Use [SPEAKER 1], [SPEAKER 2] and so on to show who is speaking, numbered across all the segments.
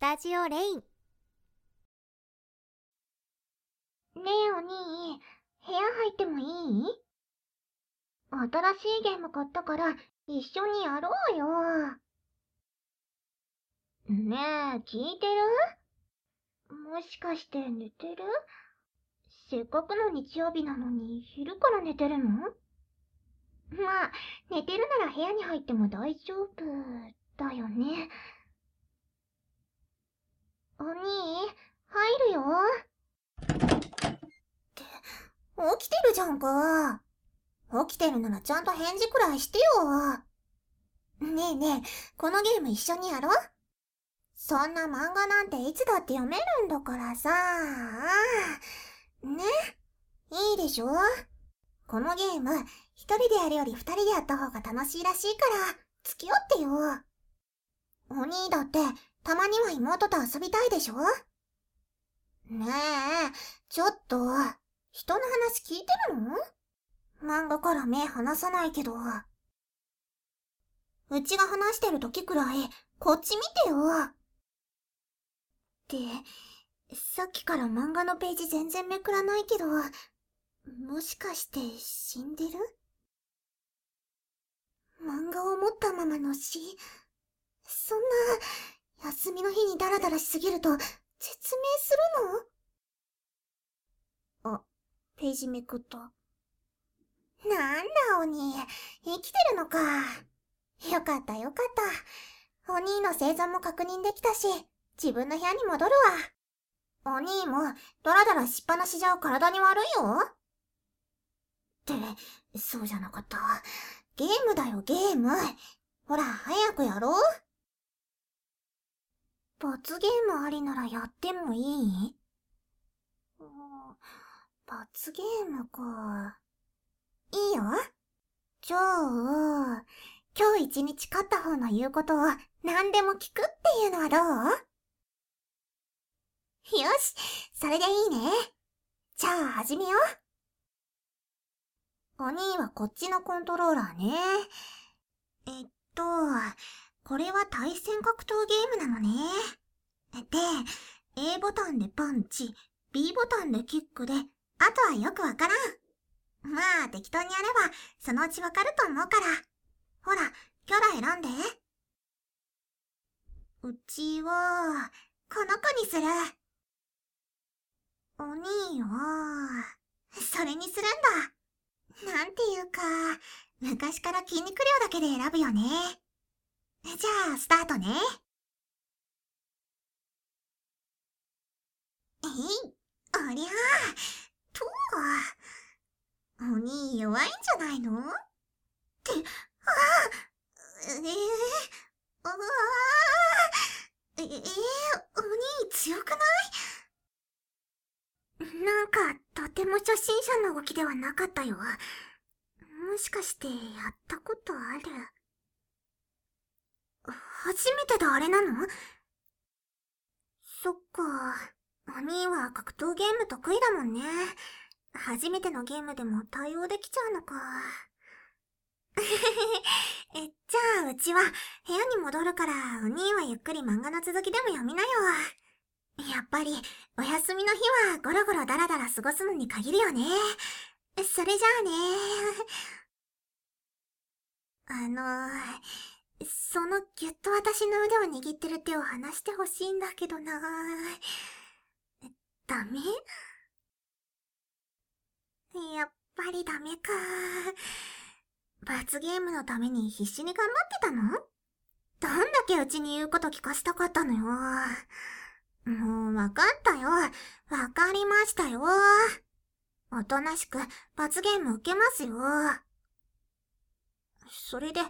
[SPEAKER 1] タジオレイン。ね
[SPEAKER 2] えお兄、部屋入ってもいい？新しいゲーム買ったから一緒にやろうよ。ねえ、聞いてる？もしかして寝てる？せっかくの日曜日なのに昼から寝てるの？まあ、寝てるなら部屋に入っても大丈夫だよね。お兄、入るよ。って、起きてるじゃんか。起きてるならちゃんと返事くらいしてよ。ねえねえ、このゲーム一緒にやろう？そんな漫画なんていつだって読めるんだからさ。ねいいでしょ？このゲーム、一人でやるより二人でやった方が楽しいらしいから、付き合ってよ。お兄だって、たまには妹と遊びたいでしょ？ねえ、ちょっと、人の話聞いてるの？漫画から目離さないけど。うちが話してる時くらい、こっち見てよ。って、さっきから漫画のページ全然めくらないけど、もしかして死んでる？漫画を持ったままの死？そんな、休みの日にダラダラしすぎると、絶命するの？あ、ページめくった。なんだ、鬼。生きてるのか。よかったよかった。お兄の生存も確認できたし、自分の部屋に戻るわ。お兄も、ダラダラしっぱなしじゃ体に悪いよ。って、そうじゃなかった。ゲームだよ、ゲーム。ほら、早くやろう。罰ゲームありならやってもいい？罰ゲームか。いいよ。じゃあ、今日一日勝った方の言うことを何でも聞くっていうのはどう？よし、それでいいね。じゃあ始めよう。お兄はこっちのコントローラーね。えっと、これは対戦格闘ゲームなのね。で、A ボタンでパンチ、B ボタンでキックで、あとはよくわからん。まあ、適当にやれば、そのうちわかると思うから。ほら、キャラ選んで。うちは、この子にする。お兄は、それにするんだ。なんていうか、昔から筋肉量だけで選ぶよね。じゃあ、スタートね。えい、ありゃあ、とお兄弱いんじゃないのって、ああ、ええー、ああ、ええー、お兄強くない？なんか、とても初心者の動きではなかったよ。もしかして、やったことある？初めてであれなの？そっか。お兄は格闘ゲーム得意だもんね。初めてのゲームでも対応できちゃうのか。え、じゃあ、うちは部屋に戻るから、お兄はゆっくり漫画の続きでも読みなよ。やっぱり、お休みの日はゴロゴロダラダラ過ごすのに限るよね。それじゃあね。あの、そのぎゅっと私の腕を握ってる手を離してほしいんだけどな。ダメ？やっぱりダメか。罰ゲームのために必死に頑張ってたの？どんだけうちに言うこと聞かせたかったのよ。もう、わかったよ。わかりましたよ。おとなしく罰ゲーム受けますよ。それで、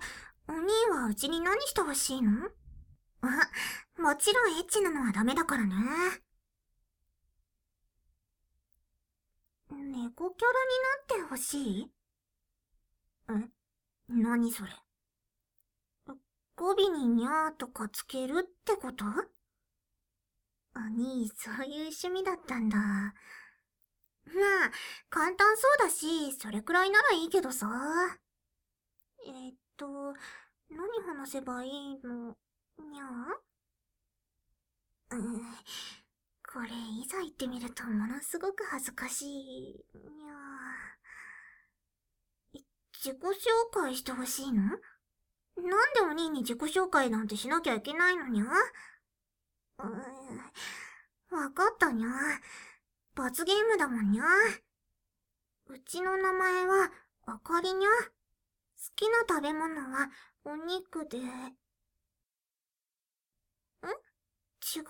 [SPEAKER 2] お兄はうちに何してほしいの？あ、もちろんエッチなのはダメだからね。猫キャラになってほしい？え？何それ？語尾ににゃーとかつけるってこと？お兄、そういう趣味だったんだ。まあ、簡単そうだし、それくらいならいいけどさ。え、っと、何話せばいいの？にゃうん。これ、いざ言ってみるとものすごく恥ずかしい。にゃ自己紹介してほしいの？なんでお兄に自己紹介なんてしなきゃいけないのにゃうん。わかったにゃ。罰ゲームだもんにゃ。うちの名前は、あかりにゃ。好きな食べ物は、お肉で。ん？違う？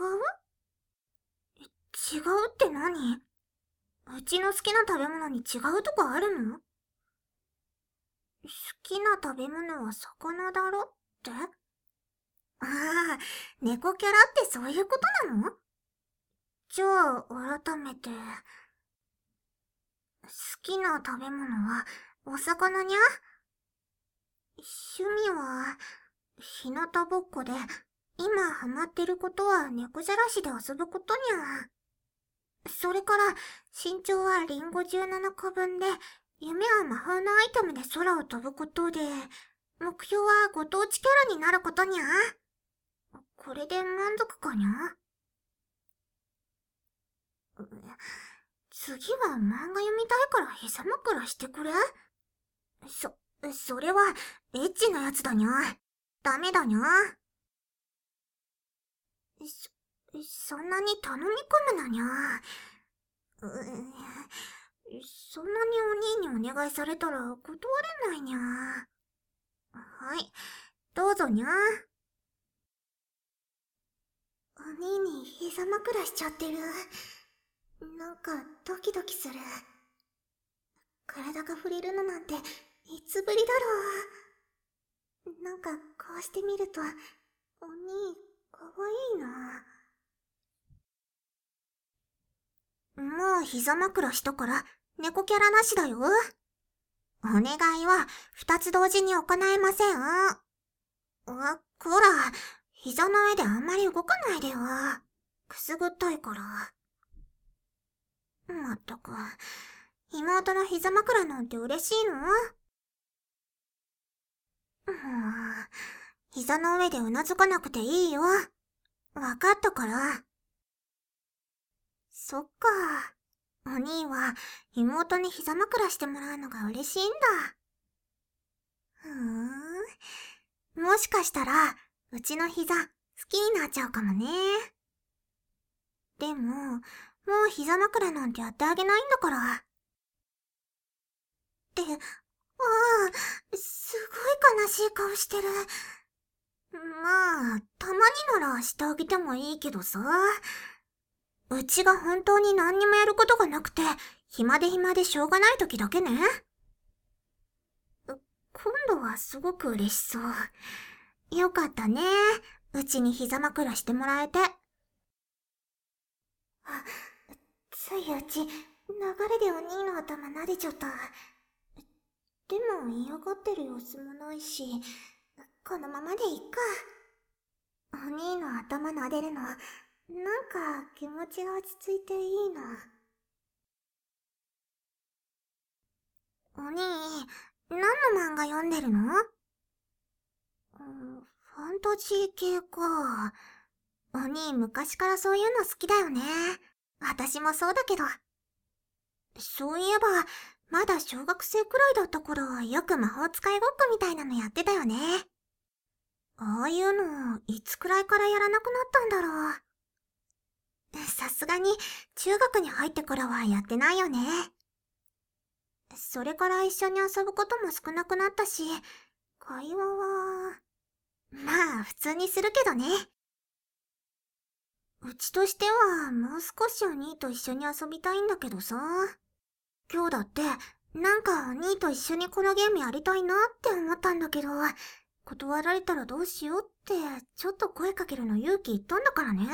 [SPEAKER 2] 違うって何？うちの好きな食べ物に違うとこあるの？好きな食べ物は魚だろって？ああ、猫キャラってそういうことなの？じゃあ、改めて。好きな食べ物は、お魚にゃ？趣味は、日向ぼっこで、今ハマってることは猫じゃらしで遊ぶことにゃ。それから、身長はリンゴ17個分で、夢は魔法のアイテムで空を飛ぶことで、目標はご当地キャラになることにゃ。これで満足かにゃ次は漫画読みたいから膝枕してくれそ、それは、エッチなやつだにゃ。ダメだにゃ。そ、そんなに頼み込むなにゃ。うそんなにお兄にお願いされたら断れないにゃ。はい、どうぞにゃ。お兄に膝枕しちゃってる。なんかドキドキする。体が触れるのなんていつぶりだろう。なんかこうしてみると、お兄、かわいいな。もう膝枕したから猫キャラなしだよ。お願いは二つ同時に行えません。あ、こら、膝の上であんまり動かないでよ。くすぐったいから。まったく、妹の膝枕なんて嬉しいの、膝の上でうなずかなくていいよ。わかったから。そっか。お兄は妹に膝枕してもらうのが嬉しいんだ。ふーん。もしかしたら、うちの膝好きになっちゃうかもね。でも、もう膝枕なんてやってあげないんだから。って、ああ、すごい悲しい顔してる。まあ、たまにならしてあげてもいいけどさ。うちが本当に何にもやることがなくて、暇で暇でしょうがない時だけね。今度はすごく嬉しそう。よかったね。うちに膝枕してもらえて。ついうち、流れでお兄の頭撫でちゃった。でも嫌がってる様子もないし、このままでいいか。お兄の頭撫でるの、なんか気持ちが落ち着いていいな。お兄、何の漫画読んでるの、ファンタジー系か。お兄昔からそういうの好きだよね。私もそうだけど。そういえば、まだ小学生くらいだった頃、よく魔法使いごっこみたいなのやってたよね。ああいうの、いつくらいからやらなくなったんだろう。さすがに中学に入ってからはやってないよね。それから一緒に遊ぶことも少なくなったし、会話は、まあ普通にするけどね。うちとしてはもう少しお兄と一緒に遊びたいんだけどさ。今日だって、なんかお兄と一緒にこのゲームやりたいなって思ったんだけど、断られたらどうしようって、ちょっと声かけるの勇気いったんだからね。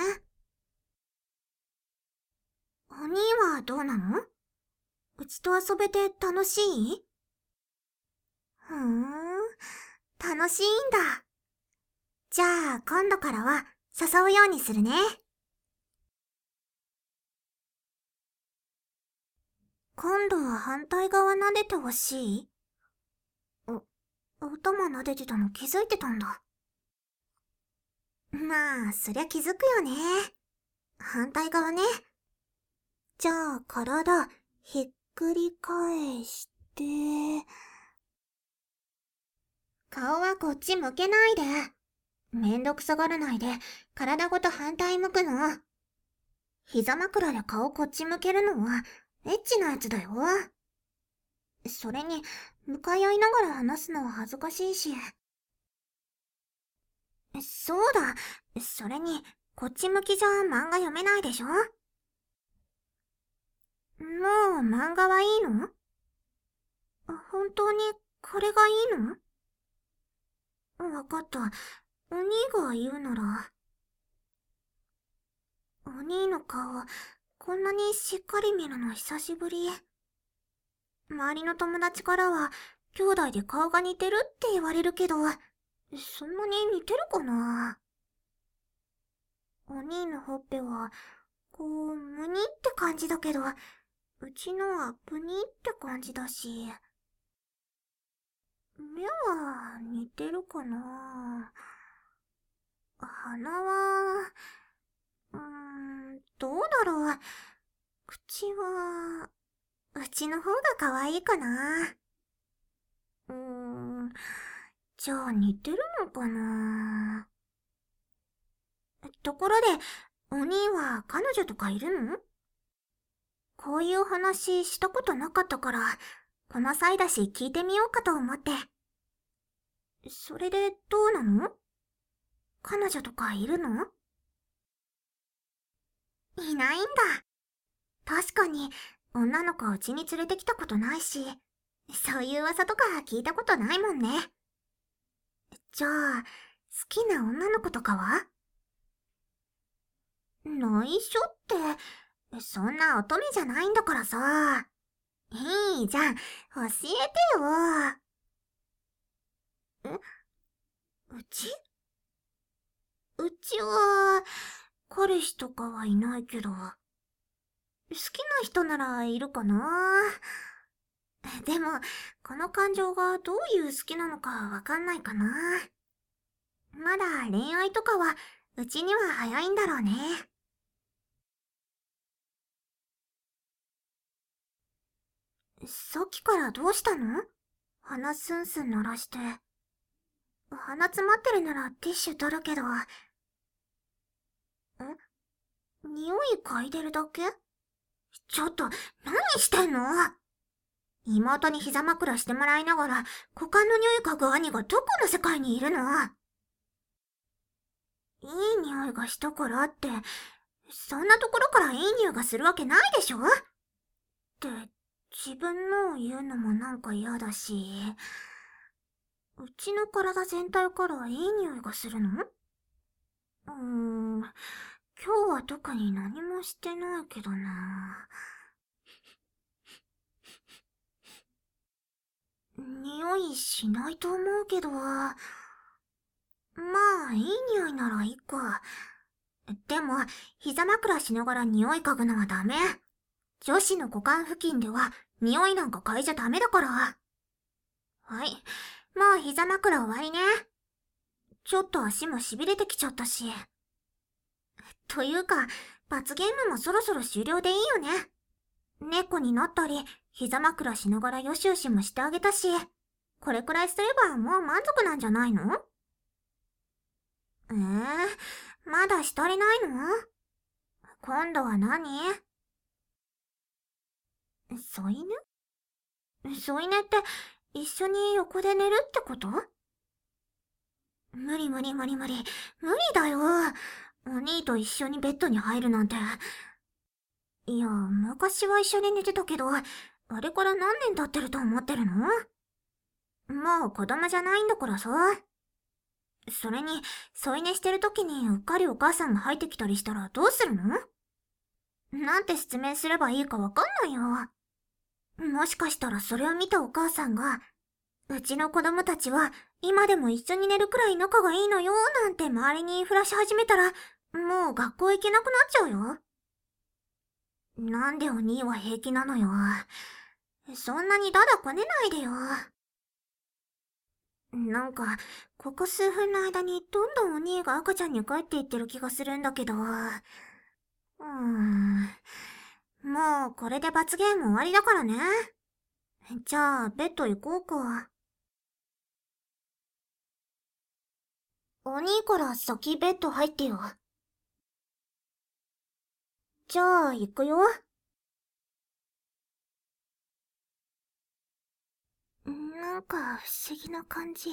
[SPEAKER 2] お兄はどうなの？うちと遊べて楽しい？ふーん、楽しいんだ。じゃあ今度からは誘うようにするね。今度は反対側撫でてほしい？お、頭撫でてたの気づいてたんだ。まあ、そりゃ気づくよね。反対側ね。じゃあ、体、ひっくり返して、顔はこっち向けないで。めんどくさがらないで、体ごと反対向くの。膝枕で顔こっち向けるのは、エッチなやつだよ。それに、向かい合いながら話すのは恥ずかしいし。そうだ、それに、こっち向きじゃ漫画読めないでしょ？もう漫画はいいの？本当にこれがいいの？わかった。お兄が言うなら。お兄の顔、こんなにしっかり見るの久しぶり。周りの友達からは、兄弟で顔が似てるって言われるけど、そんなに似てるかな？お兄のほっぺは、こう、むにって感じだけど、うちのはぷにって感じだし。目は似てるかな？鼻は、うん、どうだろう。口は、うちの方が可愛いかな。うーん、じゃあ似てるのかなところで、お兄は彼女とかいるの？こういう話したことなかったから、この際だし聞いてみようかと思って。それでどうなの？彼女とかいるの？いないんだ。確かに、女の子を家に連れてきたことないし、そういう噂とか聞いたことないもんね。じゃあ、好きな女の子とかは？内緒って、そんな乙女じゃないんだからさ。いいじゃん、教えてよ。え？うち？うちは、彼氏とかはいないけど、好きな人ならいるかな？でも、この感情がどういう好きなのかわかんないかな？まだ恋愛とかは、うちには早いんだろうね。さっきからどうしたの？鼻スンスン鳴らして。鼻詰まってるならティッシュ取るけど。匂い嗅いでるだけ？ちょっと、何してんの？妹に膝枕してもらいながら、股間の匂い嗅ぐ兄がどこの世界にいるの？いい匂いがしたからって、そんなところからいい匂いがするわけないでしょ？って、自分のを言うのもなんか嫌だし、うちの体全体からいい匂いがするの？うーん、今日は特に何もしてないけどな。匂いしないと思うけど、まあ、いい匂いならいいか。でも、膝枕しながら匂い嗅ぐのはダメ。女子の股間付近では、匂いなんか嗅いじゃダメだから。はい。もう膝枕終わりね。ちょっと足も痺れてきちゃったし。というか、罰ゲームもそろそろ終了でいいよね。猫になったり、膝枕しながらよしよしもしてあげたし、これくらいすればもう満足なんじゃないの？ええー、まだしたりないの？今度は何？添い寝？添い寝って一緒に横で寝るってこと？無理無理無理無理。無理だよ。お兄と一緒にベッドに入るなんて。いや、昔は一緒に寝てたけど、あれから何年経ってると思ってるの？もう子供じゃないんだからさ。それに、添い寝してる時にうっかりお母さんが入ってきたりしたらどうするの？なんて説明すればいいかわかんないよ。もしかしたらそれを見たお母さんが、うちの子供たちは今でも一緒に寝るくらい仲がいいのよなんて周りに言いふらし始めたら、もう学校行けなくなっちゃうよ。なんでお兄は平気なのよ。そんなにダダこねないでよ。なんか、ここ数分の間にどんどんお兄が赤ちゃんに帰っていってる気がするんだけど。うーん。もうこれで罰ゲーム終わりだからね。じゃあ、ベッド行こうか。お兄から先ベッド入ってよ。じゃあ、行くよ。なんか不思議な感じ。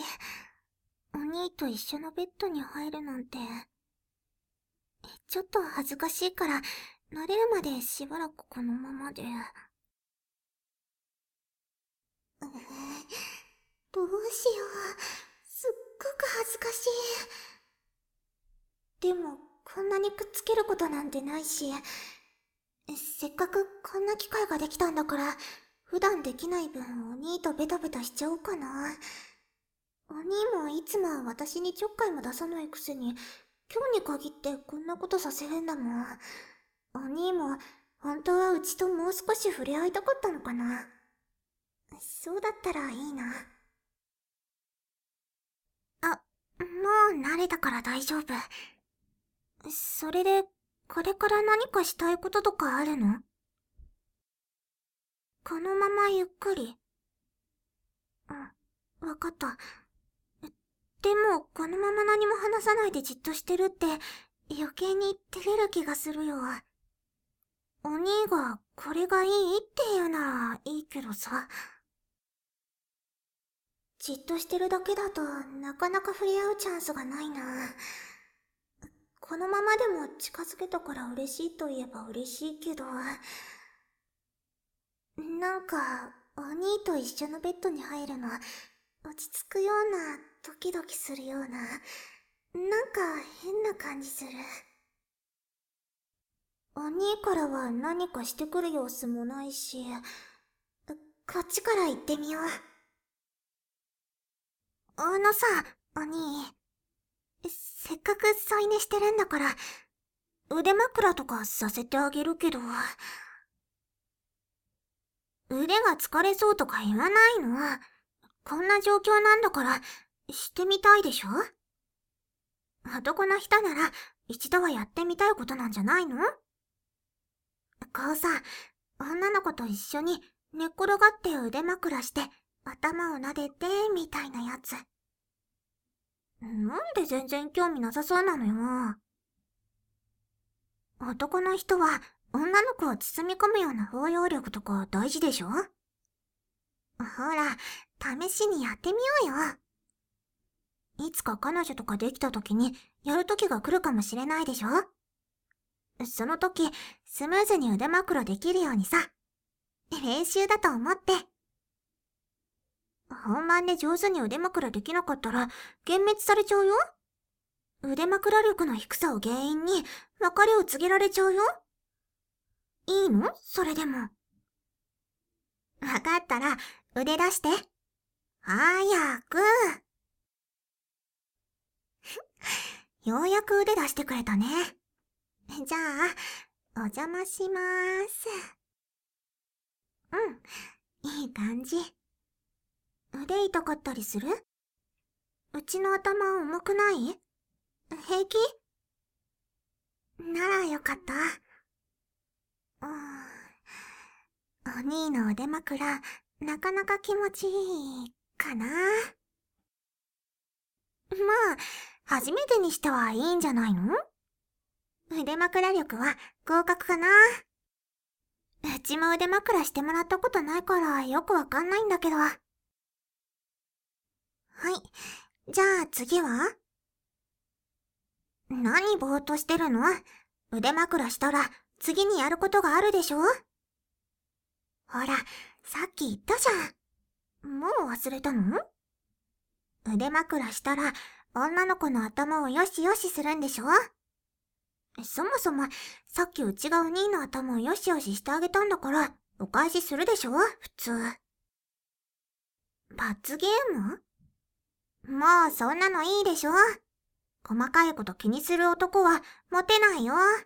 [SPEAKER 2] お兄と一緒のベッドに入るなんて。ちょっと恥ずかしいから、慣れるまでしばらくこのままで。どうしよう。すっごく恥ずかしい。でも、こんなにくっつけることなんてないし、せっかくこんな機会ができたんだから、普段できない分お兄とベタベタしちゃおうかな。お兄もいつもは私にちょっかいも出さないくせに、今日に限ってこんなことさせるんだもん。お兄も本当はうちともう少し触れ合いたかったのかな。そうだったらいいな。あ、もう慣れたから大丈夫。それで、これから何かしたいこととかあるの？このままゆっくり。うん、わかった。でも、このまま何も話さないでじっとしてるって、余計に照れる気がするよ。お兄がこれがいいって言うならいいけどさ。じっとしてるだけだとなかなか触れ合うチャンスがないな。このままでも近づけたから嬉しいと言えば嬉しいけど。なんか、お兄と一緒のベッドに入るの、落ち着くような、ドキドキするような、なんか変な感じする。お兄からは何かしてくる様子もないし、こっちから行ってみよう。あのさ、お兄。せっかく添い寝してるんだから、腕枕とかさせてあげるけど、腕が疲れそうとか言わないの？こんな状況なんだから、してみたいでしょ？男の人なら、一度はやってみたいことなんじゃないの？こうさ、女の子と一緒に寝っ転がって腕枕して、頭を撫でて、みたいなやつ。なんで全然興味なさそうなのよ。男の人は女の子を包み込むような包容力とか大事でしょ？ほら、試しにやってみようよ。いつか彼女とかできた時にやる時が来るかもしれないでしょ？その時、スムーズに腕枕できるようにさ。練習だと思って。本番で上手に腕枕できなかったら、幻滅されちゃうよ？腕枕力の低さを原因に、別れを告げられちゃうよ？いいの？それでも。わかったら、腕出して。早く。ようやく腕出してくれたね。じゃあ、お邪魔しまーす。うん、いい感じ。腕痛かったりする？うちの頭重くない？平気？ならよかった。お兄の腕枕、なかなか気持ちいい、かな？まあ、初めてにしてはいいんじゃないの？腕枕力は合格かな？うちも腕枕してもらったことないからよくわかんないんだけど。はい。じゃあ次は？何ぼーっとしてるの？腕枕したら次にやることがあるでしょ？ほら、さっき言ったじゃん。もう忘れたの？腕枕したら女の子の頭をよしよしするんでしょ？そもそも、さっきうちがお兄の頭をよしよししてあげたんだから、お返しするでしょ？普通。罰ゲーム？もうそんなのいいでしょ細かいこと気にする男はモテないよ。は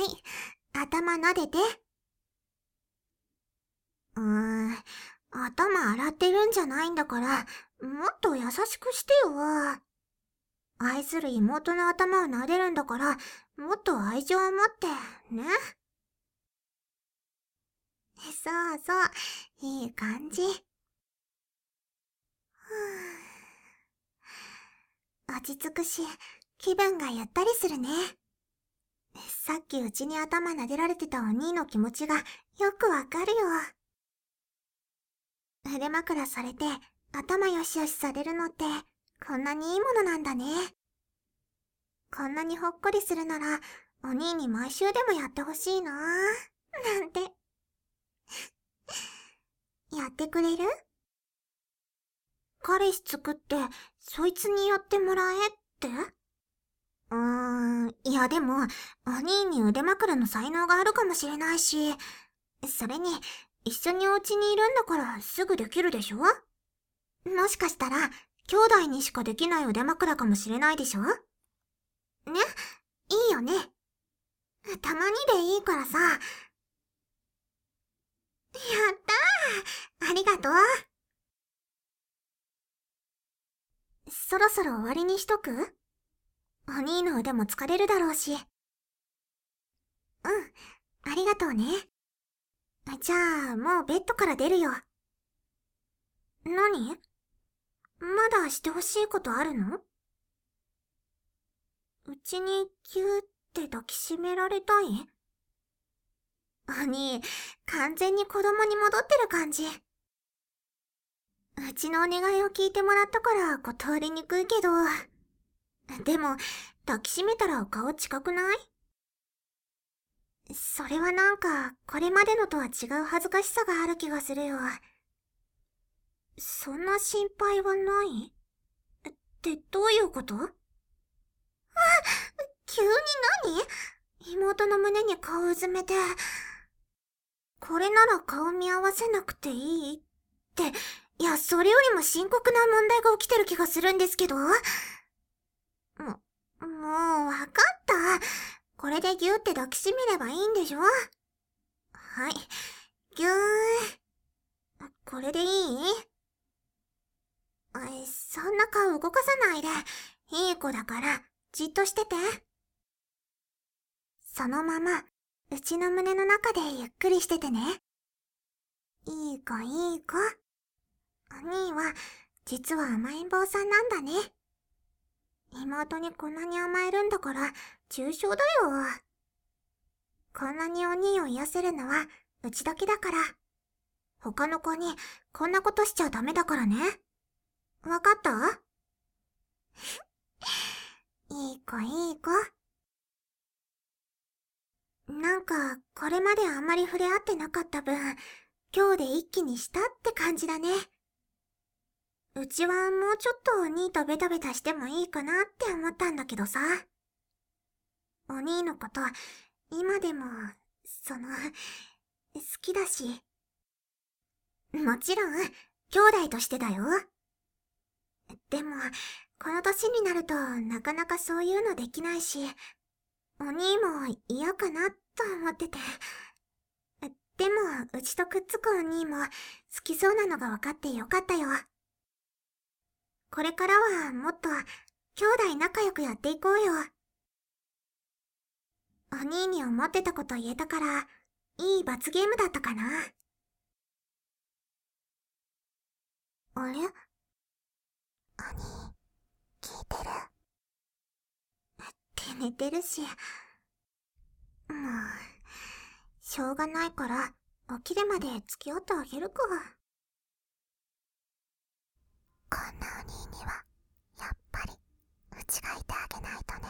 [SPEAKER 2] い、頭撫でて。うーん、頭洗ってるんじゃないんだから、もっと優しくしてよ。愛する妹の頭を撫でるんだから、もっと愛情を持って、ね。そうそう、いい感じ。落ち着くし、気分がゆったりするね。さっきうちに頭撫でられてたお兄の気持ちがよくわかるよ。腕枕されて頭よしよしされるのってこんなにいいものなんだね。こんなにほっこりするならお兄に毎週でもやってほしいなぁなんて。やってくれる？彼氏作って、そいつにやってもらえって？うーん、いやでも、お兄に腕枕の才能があるかもしれないし、それに、一緒にお家にいるんだからすぐできるでしょ？もしかしたら、兄弟にしかできない腕枕かもしれないでしょ？ね？いいよね。たまにでいいからさ。やったー！ありがとう。そろそろ終わりにしとく？お兄の腕も疲れるだろうし。うん、ありがとうね。じゃあ、もうベッドから出るよ。何？まだしてほしいことあるの？うちにキューって抱きしめられたい？お兄、完全に子供に戻ってる感じ。うちのお願いを聞いてもらったから断りにくいけど。でも、抱きしめたら顔近くない？それはなんか、これまでのとは違う恥ずかしさがある気がするよ。そんな心配はない？ってどういうこと？あ急に何？妹の胸に顔うずめて、これなら顔見合わせなくていい？って、いや、それよりも深刻な問題が起きてる気がするんですけど。も、もう、わかった。これでギューって抱きしめればいいんでしょ？はい。ぎゅー。これでいい？そんな顔動かさないで。いい子だから、じっとしてて。そのまま、うちの胸の中でゆっくりしててね。いい子いい子。お兄は、実は甘えん坊さんなんだね。妹にこんなに甘えるんだから、重症だよ。こんなにお兄を癒せるのは、うちだけだから。他の子に、こんなことしちゃダメだからね。わかった？いい子いい子。なんか、これまであんまり触れ合ってなかった分、今日で一気にしたって感じだね。うちはもうちょっとお兄とベタベタしてもいいかなって思ったんだけどさ。お兄のこと、今でも、その、好きだし。もちろん、兄弟としてだよ。でも、この年になるとなかなかそういうのできないし、お兄も嫌かなと思ってて。でも、うちとくっつくお兄も好きそうなのが分かってよかったよ。これからはもっと兄弟仲良くやっていこうよ。お兄に思ってたこと言えたから、いい罰ゲームだったかな。あれ？兄、聞いてる？って寝てるし。もう、しょうがないから、起きるまで付き合ってあげるか。こんなお兄にはやっぱりうちがいてあげないとね。